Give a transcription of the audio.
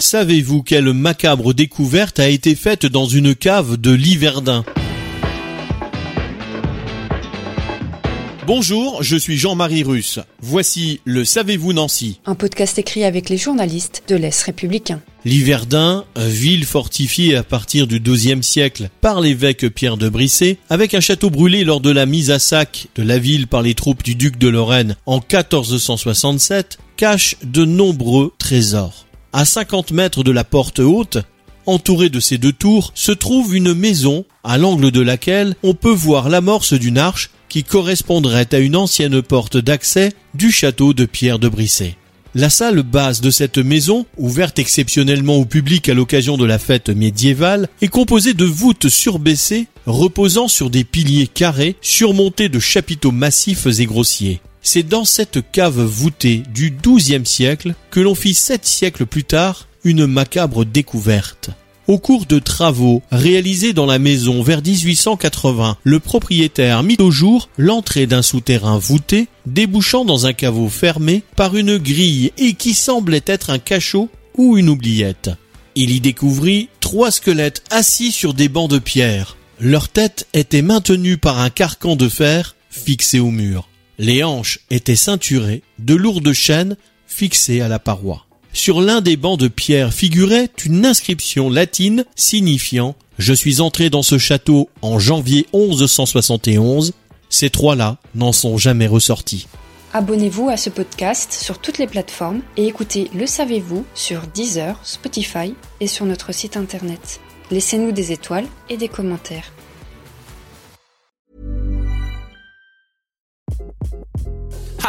Savez-vous quelle macabre découverte a été faite dans une cave de Liverdun? Bonjour, je suis Jean-Marie Russe. Voici le Savez-vous Nancy Un podcast écrit avec les journalistes de l'Est républicain. Liverdun, ville fortifiée à partir du XIIe siècle par l'évêque Pierre de Brissé, avec un château brûlé lors de la mise à sac de la ville par les troupes du duc de Lorraine en 1467, cache de nombreux trésors. À 50 mètres de la porte haute, entourée de ces deux tours, se trouve une maison à l'angle de laquelle on peut voir l'amorce d'une arche qui correspondrait à une ancienne porte d'accès du château de Pierre de Brissé. La salle basse de cette maison, ouverte exceptionnellement au public à l'occasion de la fête médiévale, est composée de voûtes surbaissées reposant sur des piliers carrés surmontés de chapiteaux massifs et grossiers. C'est dans cette cave voûtée du XIIe siècle que l'on fit sept siècles plus tard une macabre découverte. Au cours de travaux réalisés dans la maison vers 1880, le propriétaire mit au jour l'entrée d'un souterrain voûté débouchant dans un caveau fermé par une grille et qui semblait être un cachot ou une oubliette. Il y découvrit trois squelettes assis sur des bancs de pierre. Leur tête était maintenue par un carcan de fer fixé au mur. Les hanches étaient ceinturées de lourdes chaînes fixées à la paroi. Sur l'un des bancs de pierre figurait une inscription latine signifiant Je suis entré dans ce château en janvier 1171. Ces trois-là n'en sont jamais ressortis. Abonnez-vous à ce podcast sur toutes les plateformes et écoutez Le Savez-vous sur Deezer, Spotify et sur notre site internet. Laissez-nous des étoiles et des commentaires.